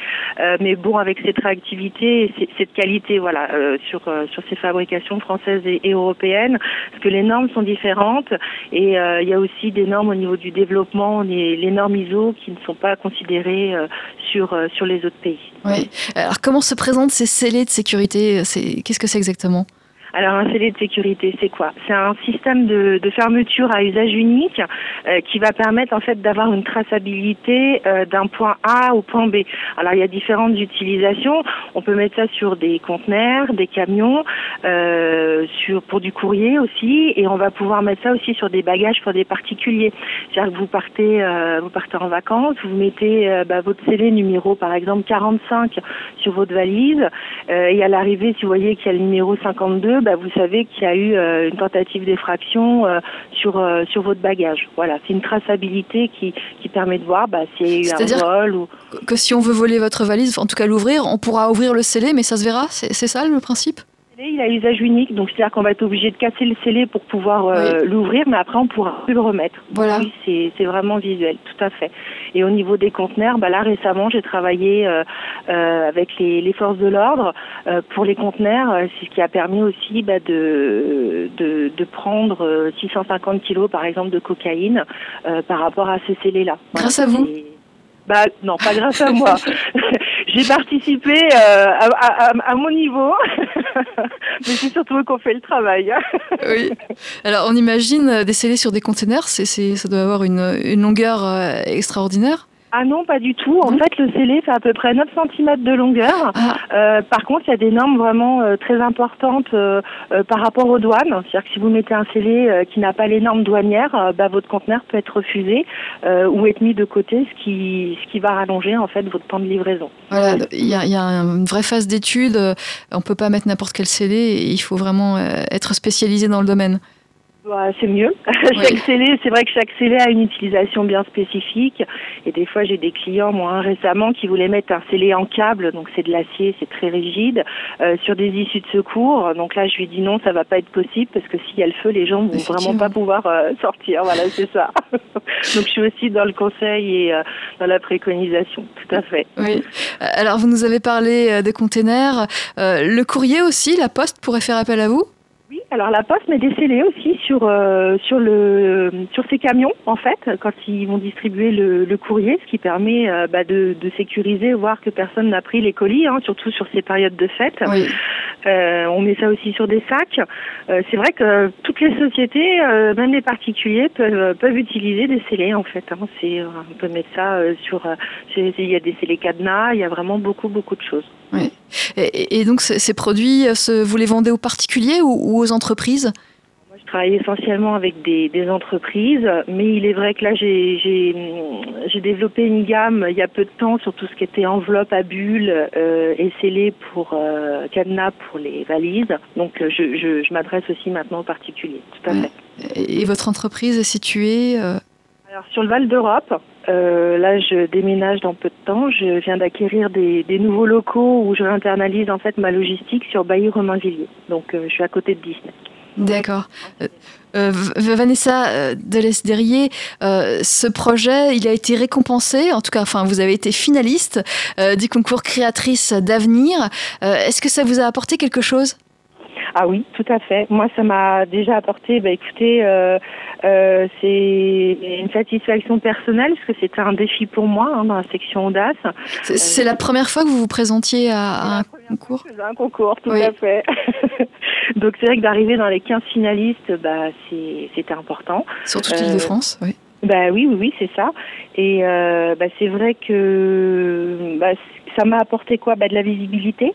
mais bon, avec cette réactivité, et cette qualité, voilà, sur sur ces fabrications françaises et, européennes, parce que les normes sont différentes et il y a aussi des normes au niveau du développement, les, les normes ISO qui ne sont pas considérées sur sur les autres pays. Oui. Alors comment se présentent ces scellés de sécurité Qu'est-ce que c'est exactement? Alors un scellé de sécurité, c'est quoi? C'est un système de, de, fermeture à usage unique euh, qui va permettre en fait d'avoir une traçabilité euh, d'un point A au point B. Alors il y a différentes utilisations. On peut mettre ça sur des conteneurs, des camions, euh, sur pour du courrier aussi, et on va pouvoir mettre ça aussi sur des bagages pour des particuliers. C'est-à-dire que vous partez, euh, vous partez en vacances, vous mettez euh, bah, votre scellé numéro par exemple 45 sur votre valise, et à l'arrivée, si vous voyez qu'il y a le numéro 52 bah, vous savez qu'il y a eu euh, une tentative d'effraction euh, sur euh, sur votre bagage. Voilà, c'est une traçabilité qui, qui permet de voir bah, s'il y a eu un vol ou que si on veut voler votre valise, en tout cas l'ouvrir, on pourra ouvrir le scellé, mais ça se verra. C'est ça le principe? Il a usage unique, donc c'est-à-dire qu'on va être obligé de casser le scellé pour pouvoir euh, l'ouvrir, mais après on pourra plus le remettre. Voilà. Oui, c'est vraiment visuel, tout à fait. Et au niveau des conteneurs, bah là récemment j'ai travaillé euh, euh, avec les, les, forces de l'ordre euh, pour les conteneurs, euh, c'est ce qui a permis aussi bah, de, de, de prendre 650 kilos par exemple de cocaïne par rapport à ces scellés-là. Grâce à vous. Bah non, pas grâce à moi. J'ai participé euh, à, à, à, mon niveau, mais c'est surtout ont fait le travail. oui. Alors on imagine déceler sur des containers, c'est, ça doit avoir une, une longueur euh, extraordinaire. Ah non, pas du tout. En fait, le scellé fait à peu près 9 cm de longueur. Ah. Euh, par contre, il y a des normes vraiment euh, très importantes euh, par rapport aux douanes. C'est-à-dire que si vous mettez un scellé qui n'a pas les normes douanières, bah, votre conteneur peut être refusé ou être mis de côté, ce qui, ce qui va rallonger en fait votre temps de livraison. Voilà, il y a, y a une vraie phase d'étude. On peut pas mettre n'importe quel scellé. il faut vraiment être spécialisé dans le domaine. Bah, c'est mieux. chaque scellé, c'est vrai que chaque scellé a une utilisation bien spécifique. Et des fois, j'ai des clients, moi, récemment, qui voulaient mettre un scellé en câble, donc c'est de l'acier, c'est très rigide, euh, sur des issues de secours. Donc là, je lui dis non, ça va pas être possible parce que s'il y a le feu, les gens vont vraiment pas pouvoir euh, sortir. Voilà, c'est ça. donc je suis aussi dans le conseil et euh, dans la préconisation, tout à fait. Oui. Alors, vous nous avez parlé des containers. le courrier aussi, la poste pourrait faire appel à vous? Alors la Poste met des scellés aussi sur euh, sur le sur ces camions en fait quand ils vont distribuer le, le courrier, ce qui permet euh, bah, de, de, sécuriser, voir que personne n'a pris les colis, hein, surtout sur ces périodes de fête. Oui. Euh, on met ça aussi sur des sacs. Euh, c'est vrai que toutes les sociétés, même les particuliers, peuvent peuvent utiliser des scellés en fait. Hein. C'est on peut mettre ça sur il y a des scellés cadenas, il y a vraiment beaucoup beaucoup de choses. Oui. Et, donc ces produits, vous les vendez aux particuliers ou, aux entreprises Moi, je travaille essentiellement avec des, entreprises, mais il est vrai que là, j'ai développé une gamme il y a peu de temps sur tout ce qui était enveloppe à bulles euh, et scellé pour euh, cadenas pour les valises. Donc, euh, je, m'adresse aussi maintenant aux particuliers, tout à fait. Et votre entreprise est située alors sur le Val d'Europe, euh, là je déménage dans peu de temps. Je viens d'acquérir des, nouveaux locaux où je réinternalise en fait ma logistique sur Bailly-Romainvilliers. Donc euh, je suis à côté de Disney. D'accord. Euh, Vanessa Delesderier, ce projet, il a été récompensé, en tout cas, enfin, vous avez été finaliste du concours créatrice d'avenir. Est-ce que ça vous a apporté quelque chose? Ah oui, tout à fait. Moi, ça m'a déjà apporté, bah, écoutez, euh, euh, c'est une satisfaction personnelle parce que c'était un défi pour moi hein, dans la section audace. C'est la première fois que vous vous présentiez à, un concours? Un concours, tout à fait. Donc c'est vrai que d'arriver dans les 15 finalistes, bah, c'était important. Sur toute l'île de France, oui. Bah oui, oui, oui, c'est ça. Et euh, bah, c'est vrai que bah, ça m'a apporté quoi? Bah, De la visibilité.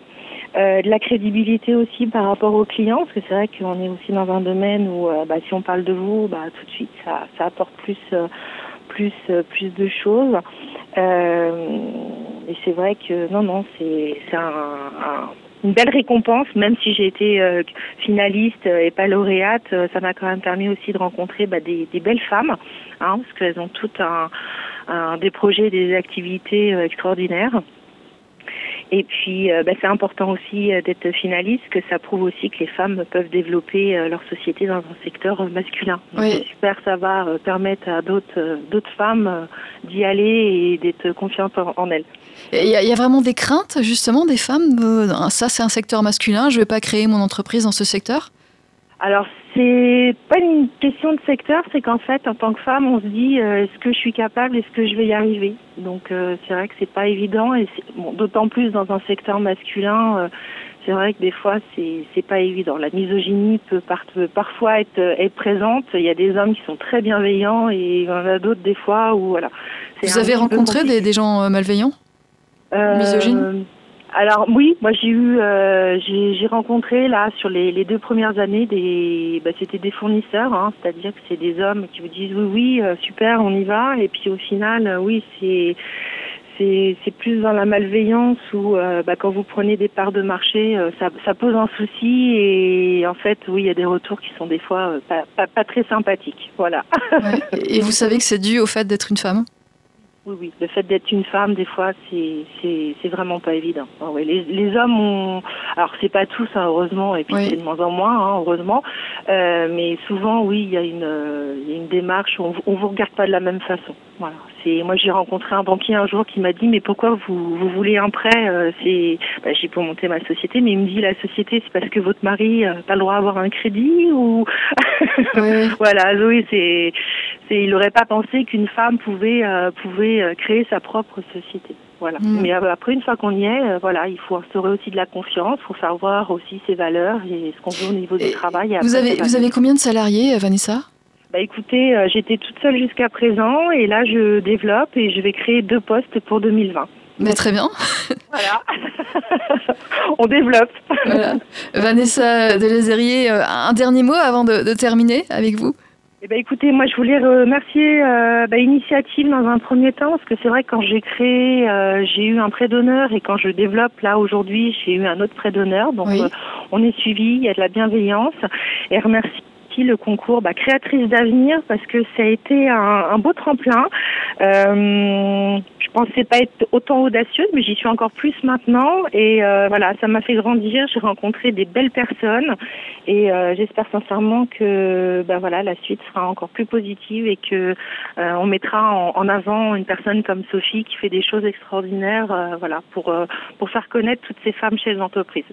Euh, de la crédibilité aussi par rapport aux clients, parce que c'est vrai qu'on est aussi dans un domaine où euh, bah, si on parle de vous, bah, tout de suite ça, apporte plus, euh, plus, plus de choses. et c'est vrai que non, non, c'est un, une belle récompense, même si j'ai été finaliste et pas lauréate, ça m'a quand même permis aussi de rencontrer bah, des, belles femmes, hein, parce qu'elles ont toutes un, des projets, des activités extraordinaires. Et puis, euh, bah, c'est important aussi euh, d'être finaliste, que ça prouve aussi que les femmes peuvent développer euh, leur société dans un secteur masculin. Oui. J'espère que ça va permettre à d'autres d'autres femmes d'y aller et d'être confiantes en, elles. Il y, a, vraiment des craintes justement des femmes. ça, c'est un secteur masculin. Je ne vais pas créer mon entreprise dans ce secteur? Alors c'est pas une question de secteur, c'est qu'en fait, en tant que femme, on se dit euh, est-ce que je suis capable, est-ce que je vais y arriver? Donc euh, c'est vrai que c'est pas évident et bon, d'autant plus dans un secteur masculin. Euh, c'est vrai que des fois c'est c'est pas évident. La misogynie peut, parfois être, être présente. Il y a des hommes qui sont très bienveillants et il y en a d'autres des fois où voilà. Vous avez rencontré des, des, gens malveillants, misogynes? Alors oui, moi j'ai eu, euh, j'ai rencontré là sur les, les, deux premières années des, bah, c'était des fournisseurs, hein, c'est-à-dire que c'est des hommes qui vous disent oui oui euh, super on y va. Et puis au final euh, oui c'est c'est plus dans la malveillance où bah, quand vous prenez des parts de marché ça, ça pose un souci. Et en fait oui il y a des retours qui sont des fois pas, pas, pas très sympathiques. Voilà. Et vous savez que c'est dû au fait d'être une femme? Oui, oui. Le fait d'être une femme, des fois, c'est vraiment pas évident. Ah les, les hommes ont, alors c'est pas tous, hein, heureusement, et puis c'est de moins en moins, hein, heureusement. Euh, mais souvent, oui, il y a une, il y a une démarche. On, on vous regarde pas de la même façon. Voilà. C'est moi, j'ai rencontré un banquier un jour qui m'a dit, mais pourquoi vous vous voulez un prêt euh, C'est, bah, j'ai pour monter ma société, mais il me dit la société, c'est parce que votre mari n'a pas le droit d'avoir un crédit ou voilà. Oui, c'est il n'aurait pas pensé qu'une femme pouvait euh, pouvait euh, créer sa propre société. Voilà. Mm. Mais euh, après, une fois qu'on y est, voilà, il faut instaurer aussi de la confiance, il faut faire voir aussi ses valeurs et ce qu'on veut au niveau du travail. vous avez vous avez combien de salariés, Vanessa? Bah écoutez, j'étais toute seule jusqu'à présent et là je développe et je vais créer deux postes pour 2020. Mais très bien. Voilà. On développe. Voilà. Vanessa Delazerier, un dernier mot avant de terminer avec vous? Eh ben, écoutez, moi je voulais remercier euh, bah, Initiative dans un premier temps, parce que c'est vrai que quand j'ai créé, euh, j'ai eu un prêt d'honneur et quand je développe là aujourd'hui, j'ai eu un autre prêt d'honneur. Donc euh, on est suivi, il y a de la bienveillance. Et remercier le concours bah, créatrice d'avenir parce que ça a été un, beau tremplin. Euh, je pensais pas être autant audacieuse, mais j'y suis encore plus maintenant. Et euh, voilà, ça m'a fait grandir. J'ai rencontré des belles personnes et euh, j'espère sincèrement que bah, voilà, la suite sera encore plus positive et que euh, on mettra en, avant une personne comme Sophie qui fait des choses extraordinaires, voilà, pour pour faire connaître toutes ces femmes chez les entreprises.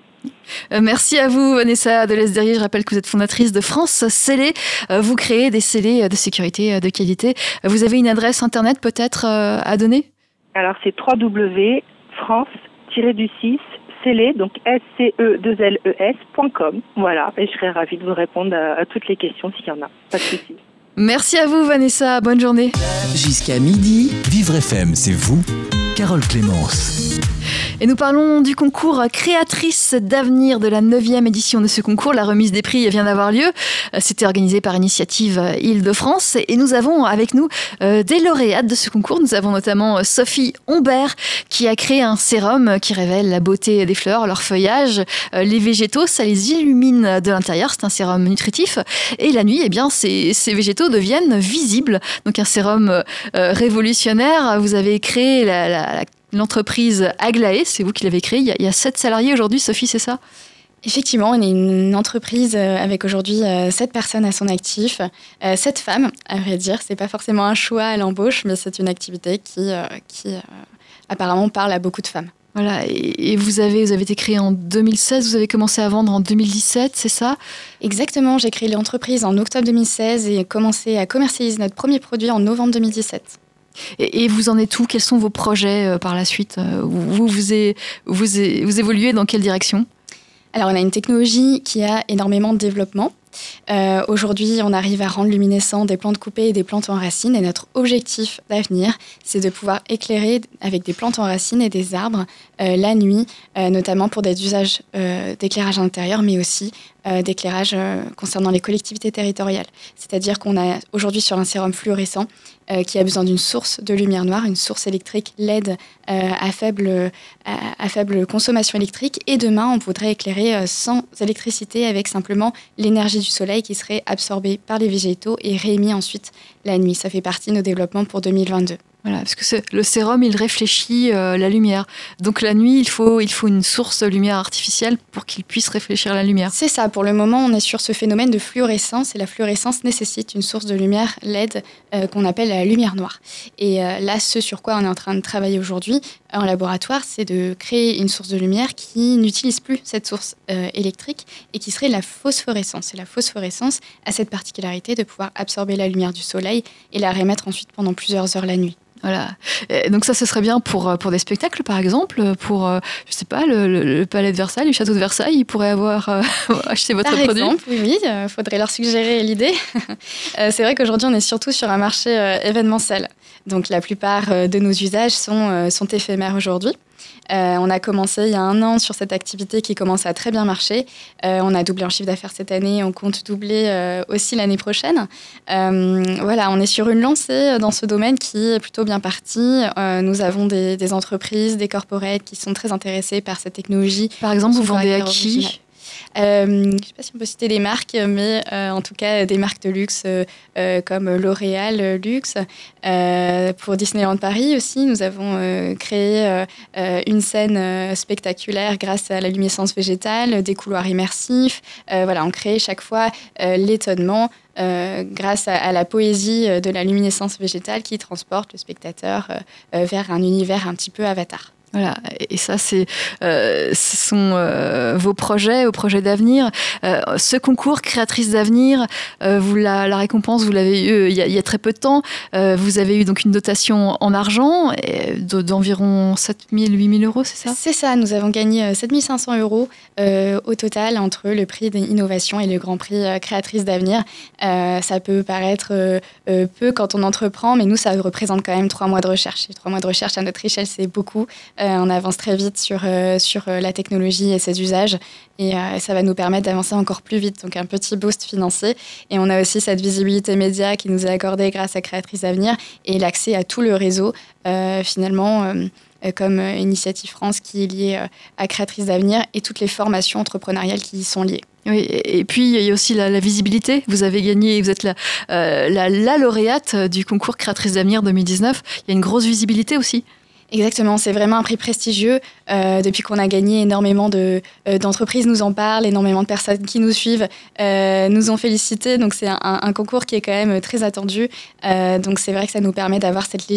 merci à vous, Vanessa Delesderier. Je rappelle que vous êtes fondatrice de France Scellé. vous créez des scellés de sécurité de qualité. Vous avez une adresse internet peut-être à donner? Alors c'est www.france-du-6 scellé, donc S-C-E-2-L-E-S.com. Voilà, et je serais ravie de vous répondre à, toutes les questions s'il y en a. Pas de souci. Merci à vous, Vanessa. Bonne journée. Jusqu'à midi, Vivre FM, c'est vous, Carole Clémence. Et nous parlons du concours Créatrice d'avenir de la 9e édition de ce concours. La remise des prix vient d'avoir lieu. C'était organisé par Initiative Île-de-France. Et nous avons avec nous euh, des lauréates de ce concours. Nous avons notamment euh, Sophie Humbert qui a créé un sérum qui révèle la beauté des fleurs, leur feuillage, euh, les végétaux. Ça les illumine de l'intérieur. C'est un sérum nutritif. Et la nuit, eh bien, ces, végétaux deviennent visibles. Donc un sérum révolutionnaire. Vous avez créé la l'entreprise Aglaé, c'est vous qui l'avez créée. Il y, a, sept salariés aujourd'hui, Sophie, c'est ça? Effectivement, on est une entreprise euh, avec aujourd'hui euh, sept personnes à son actif, euh, sept femmes, à vrai dire. C'est pas forcément un choix à l'embauche, mais c'est une activité qui, qui apparemment parle à beaucoup de femmes. Voilà, et vous avez, vous avez été créé en 2016, vous avez commencé à vendre en 2017, c'est ça? Exactement, j'ai créé l'entreprise en octobre 2016 et commencé à commercialiser notre premier produit en novembre 2017. Et, vous en êtes où? Quels sont vos projets euh, par la suite? Euh, vous, vous, vous, évoluez dans quelle direction? Alors, on a une technologie qui a énormément de développement. Euh, aujourd'hui, on arrive à rendre luminescents des plantes coupées et des plantes en racines. Et notre objectif d'avenir, c'est de pouvoir éclairer avec des plantes en racines et des arbres la nuit, notamment pour des usages d'éclairage intérieur, mais aussi d'éclairage concernant les collectivités territoriales. C'est-à-dire qu'on a aujourd'hui sur un sérum fluorescent euh, qui a besoin d'une source de lumière noire, une source électrique LED euh, à, faible, faible consommation électrique. Et demain, on voudrait éclairer euh, sans électricité avec simplement l'énergie du soleil qui serait absorbée par les végétaux et réémis ensuite la nuit. Ça fait partie de nos développements pour 2022. Voilà, parce que le sérum, il réfléchit euh, la lumière. Donc la nuit, il faut, une source de lumière artificielle pour qu'il puisse réfléchir la lumière. C'est ça, pour le moment, on est sur ce phénomène de fluorescence et la fluorescence nécessite une source de lumière LED euh, qu'on appelle la lumière noire. Et euh, là, ce sur quoi on est en train de travailler aujourd'hui en laboratoire, c'est de créer une source de lumière qui n'utilise plus cette source électrique et qui serait la phosphorescence. Et la phosphorescence a cette particularité de pouvoir absorber la lumière du soleil et la remettre ensuite pendant plusieurs heures la nuit. Voilà. donc ça, ce serait bien pour, euh, pour des spectacles, par exemple, pour, euh, je sais pas, le, Palais de Versailles, le Château de Versailles, ils pourraient avoir euh, acheté votre par produit. Exemple, oui, il faudrait leur suggérer l'idée. c'est vrai qu'aujourd'hui, on est surtout sur un marché événementiel. Donc la plupart de nos usages sont, sont éphémères aujourd'hui. Euh, on a commencé il y a un an sur cette activité qui commence à très bien marcher. Euh, on a doublé en chiffre d'affaires cette année, on compte doubler euh, aussi l'année prochaine. voilà, on est sur une lancée dans ce domaine qui est plutôt bien partie. nous avons des, entreprises, des corporates qui sont très intéressés par cette technologie. Par exemple, vous vendez à qui? Euh, je ne sais pas si on peut citer des marques, mais euh, en tout cas des marques de luxe euh, comme L'Oréal Luxe. pour Disneyland Paris aussi, nous avons créé une scène spectaculaire grâce à la luminescence végétale, des couloirs immersifs. voilà, on crée chaque fois l'étonnement grâce à, la poésie de la luminescence végétale qui transporte le spectateur vers un univers un petit peu avatar. Voilà, et ça, c'est, euh, ce sont euh, vos projets, vos projets d'avenir. Euh, ce concours Créatrice d'avenir, vous la, récompense, vous l'avez eu il y, a, très peu de temps. vous avez eu donc une dotation en argent d'environ 7 000, 8 000 euros, c'est ça? C'est ça, nous avons gagné 7 500 euros au total entre le prix d'innovation et le grand prix Créatrice d'avenir. ça peut paraître peu quand on entreprend, mais nous, ça représente quand même trois mois de recherche. Trois mois de recherche à notre échelle, c'est beaucoup. On avance très vite sur, sur la technologie et ses usages. Et ça va nous permettre d'avancer encore plus vite. Donc un petit boost financier. Et on a aussi cette visibilité média qui nous est accordée grâce à Créatrice Avenir et l'accès à tout le réseau, finalement comme Initiative France qui est liée à Créatrice d'avenir et toutes les formations entrepreneuriales qui y sont liées. Oui, et puis il y a aussi la, visibilité. Vous avez gagné, vous êtes la, euh, la, lauréate du concours Créatrice d'avenir 2019. Il y a une grosse visibilité aussi. Exactement, c'est vraiment un prix prestigieux. Euh, depuis qu'on a gagné, énormément euh, d'entreprises nous en parlent, énormément de personnes qui nous suivent nous ont félicité. Donc c'est un, concours qui est quand même très attendu. donc c'est vrai que ça nous permet d'avoir cette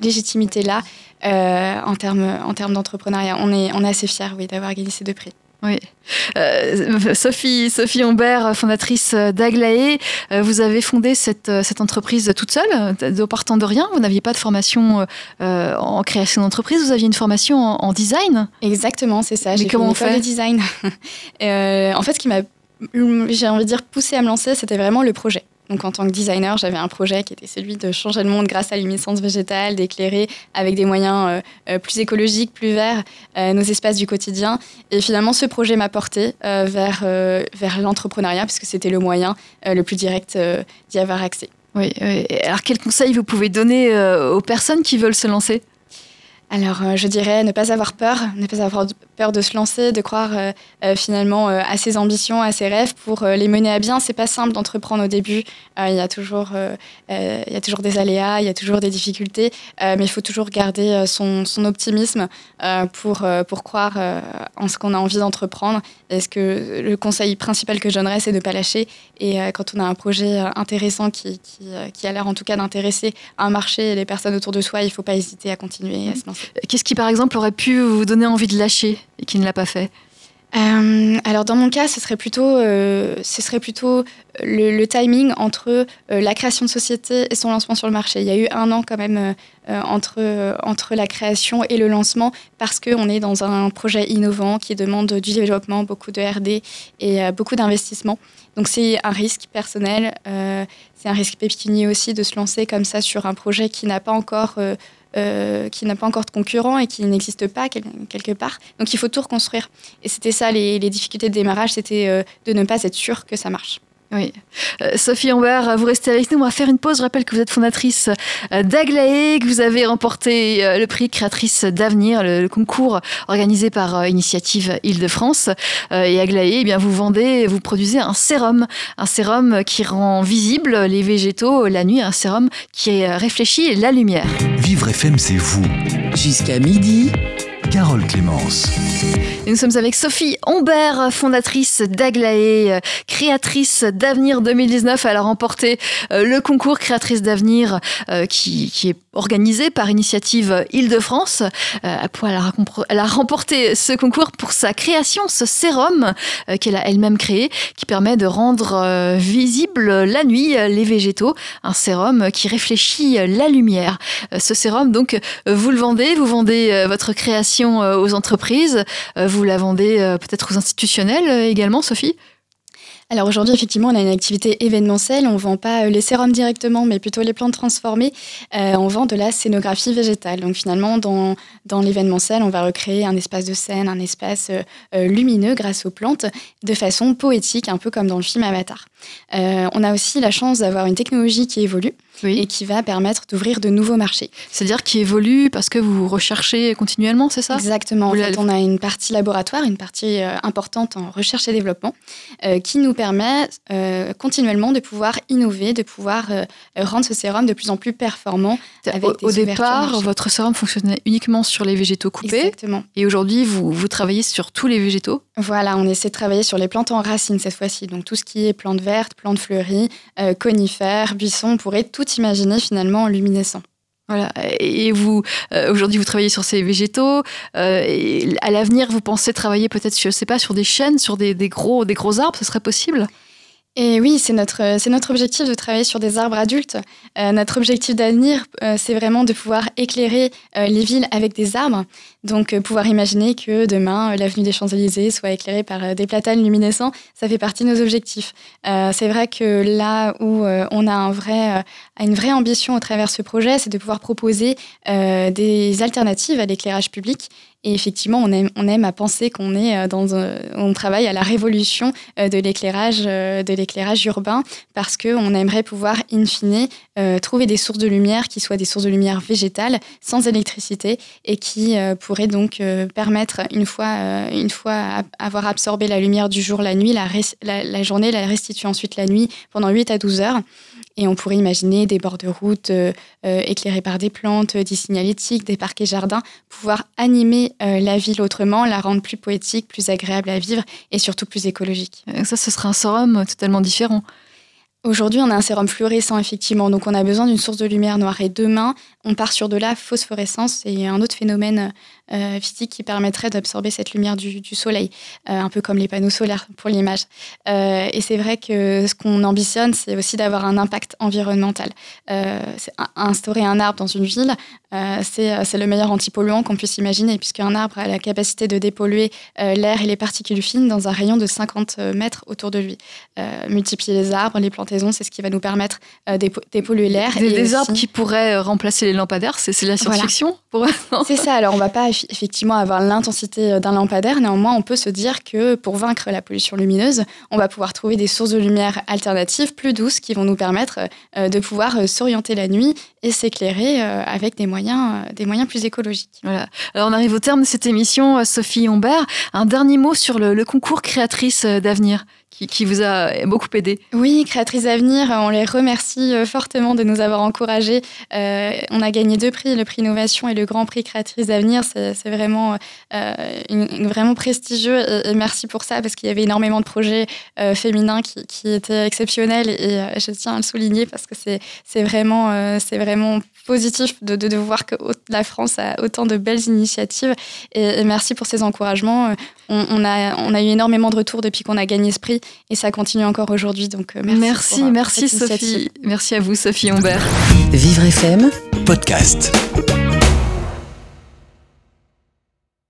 légitimité-là en termes en termes d'entrepreneuriat. On est, assez fiers d'avoir gagné ces deux prix. Oui. Euh, Sophie, Sophie Humbert, fondatrice d'Aglaé, euh, vous avez fondé cette, cette, entreprise toute seule, de partant de rien. Vous n'aviez pas de formation euh, en création d'entreprise, vous aviez une formation en, design Exactement, c'est ça. J'ai comment on fait le design. en fait, ce qui m'a, j'ai envie de dire, poussé à me lancer, c'était vraiment le projet. Donc en tant que designer, j'avais un projet qui était celui de changer le monde grâce à luminescence végétale, d'éclairer avec des moyens euh, euh, plus écologiques, plus verts, euh, nos espaces du quotidien. Et finalement, ce projet m'a porté vers, vers l'entrepreneuriat, puisque c'était le moyen le plus direct d'y avoir accès. Oui, oui, Alors quels conseils vous pouvez donner aux personnes qui veulent se lancer? Alors, euh, je dirais ne pas avoir peur, ne pas avoir peur de se lancer, de croire euh, euh, finalement à ses ambitions, à ses rêves pour les mener à bien. C'est pas simple d'entreprendre au début. il y a toujours, il y a toujours des aléas, il y a toujours des difficultés, mais il faut toujours garder son, son optimisme pour pour croire en ce qu'on a envie d'entreprendre. est ce que le conseil principal que je donnerais, c'est de ne pas lâcher. Et quand on a un projet intéressant qui, qui, qui a l'air en tout cas d'intéresser un marché et les personnes autour de soi, il ne faut pas hésiter à continuer à se lancer. Qu'est-ce qui, par exemple, aurait pu vous donner envie de lâcher et qui ne l'a pas fait euh, alors dans mon cas, ce serait plutôt, euh, le, timing entre euh, la création de société et son lancement sur le marché. Il y a eu un an quand même entre, entre la création et le lancement parce qu'on est dans un projet innovant qui demande du développement, beaucoup de RD et beaucoup d'investissement. Donc c'est un risque personnel, c'est un risque pécunier aussi de se lancer comme ça sur un projet qui n'a pas encore euh, qui n'a pas encore de concurrent et qui n'existe pas quelque part. Donc il faut tout reconstruire. Et c'était ça les, difficultés de démarrage, c'était euh, de ne pas être sûr que ça marche. Oui. Euh, Sophie Humbert, vous restez avec nous. On va faire une pause. Je rappelle que vous êtes fondatrice euh, d'Aglaé, que vous avez remporté euh, le prix Créatrice d'avenir, le, concours organisé par Initiative Île-de-France. et Aglaé, eh bien, vous vendez, vous produisez un sérum. Un sérum qui rend visible les végétaux la nuit. Un sérum qui réfléchit la lumière. Vivre FM, c'est vous. Jusqu'à midi. Carole Clémence. Nous sommes avec Sophie Humbert, fondatrice d'Aglaé, euh, créatrice d'Avenir 2019. Elle a remporté euh, le concours Créatrice d'Avenir euh, qui, est organisé par Initiative Île-de-France. Elle a remporté ce concours pour sa création, ce sérum qu'elle a elle-même créé, qui permet de rendre visible la nuit les végétaux. Un sérum qui réfléchit la lumière. Ce sérum, donc, vous le vendez, vous vendez votre création aux entreprises la vendez euh, peut-être aux institutionnels euh, également, Sophie? Alors aujourd'hui, effectivement, on a une activité événementielle. On vend pas euh, les sérums directement, mais plutôt les plantes transformées. on vend de la scénographie végétale. Donc finalement, dans, dans l'événementiel, on va recréer un espace de scène, un espace lumineux grâce aux plantes, de façon poétique, un peu comme dans le film Avatar. on a aussi la chance d'avoir une technologie qui évolue et qui va permettre d'ouvrir de nouveaux marchés. C'est-à-dire qui évolue parce que vous recherchez continuellement, c'est ça? Exactement. En fait, on a une partie laboratoire, une partie euh, importante en recherche et développement, euh, qui nous permet euh, continuellement de pouvoir innover, de pouvoir rendre ce sérum de plus en plus performant. Avec au, au départ, votre sérum fonctionnait uniquement sur les végétaux coupés. Exactement. Et aujourd'hui, vous, vous travaillez sur tous les végétaux? Voilà, on essaie de travailler sur les plantes en racines cette fois-ci. Donc tout ce qui est plantes vertes, plantes fleuries, conifères, buissons, on pourrait tout imaginer finalement luminescent. Voilà. Et vous, euh, aujourd'hui, vous travaillez sur ces végétaux. Euh, à l'avenir, vous pensez travailler peut-être, je ne sais pas, sur des chênes, sur des, gros, des gros arbres, ce serait possible? Et oui, c'est notre, c'est notre objectif de travailler sur des arbres adultes. Euh, notre objectif d'avenir, euh, c'est vraiment de pouvoir éclairer euh, les villes avec des arbres. Donc, pouvoir imaginer que demain, l'avenue des Champs-Élysées soit éclairée par des platanes luminescents, ça fait partie de nos objectifs. c'est vrai que là où on a un vrai, une vraie ambition au travers de ce projet, c'est de pouvoir proposer des alternatives à l'éclairage public et effectivement, on aime, on aime à penser qu'on est euh, dans on travaille à la révolution euh, de l'éclairage, euh, de l'éclairage urbain, parce qu'on aimerait pouvoir, in fine, trouver des sources de lumière qui soient des sources de lumière végétales, sans électricité, et qui pourraient donc permettre, une fois, une fois avoir absorbé la lumière du jour, la nuit, la, la, la journée, la restituer ensuite la nuit pendant 8 à 12 heures. Et on pourrait imaginer des bords de route euh, euh, éclairés par des plantes, des signalétiques, des parcs et jardins, pouvoir animer euh, la ville autrement, la rendre plus poétique, plus agréable à vivre et surtout plus écologique. Ça, ce serait un sérum totalement différent. Aujourd'hui, on a un sérum fluorescent, effectivement, donc on a besoin d'une source de lumière noire. Et demain, on part sur de la phosphorescence, et un autre phénomène euh, physique qui permettrait d'absorber cette lumière du, soleil, euh, un peu comme les panneaux solaires pour l'image. Euh, et c'est vrai que ce qu'on ambitionne, c'est aussi d'avoir un impact environnemental. instaurer un arbre dans une ville, c'est le meilleur antipolluant qu'on puisse imaginer, puisqu'un arbre a la capacité de dépolluer l'air et les particules fines dans un rayon de 50 mètres autour de lui. multiplier les arbres, les plantaisons, c'est ce qui va nous permettre dépolluer l'air. Des, des arbres qui pourraient remplacer les lampadaires, c'est la science-fiction C'est ça, alors on va pas effectivement avoir l'intensité euh, d'un lampadaire. Néanmoins, on peut se dire que pour vaincre la pollution lumineuse, on va pouvoir trouver des sources de lumière alternatives plus douces qui vont nous permettre euh, de pouvoir euh, s'orienter la nuit et s'éclairer avec des moyens, des moyens plus écologiques. Voilà. Alors on arrive au terme de cette émission, Sophie Humbert. Un dernier mot sur le, le concours créatrice d'avenir qui, vous a beaucoup aidé. Oui, Créatrice d'avenir, on les remercie euh, fortement de nous avoir encouragés. Euh, on a gagné deux prix, le prix Innovation et le Grand Prix Créatrice d'avenir. C'est vraiment, euh, vraiment prestigieux merci pour ça parce qu'il y avait énormément de projets féminins qui, qui, étaient exceptionnels et je tiens à le souligner parce que c'est vraiment, c'est vraiment positif de, de, voir que la France a autant de belles initiatives. Et, merci pour ces encouragements. On, a, on a eu énormément de retours depuis qu'on a gagné ce prix et ça continue encore aujourd'hui. Donc euh, merci. Merci, euh, merci Sophie. Merci à vous, Sophie Humbert. Vivre FM, podcast.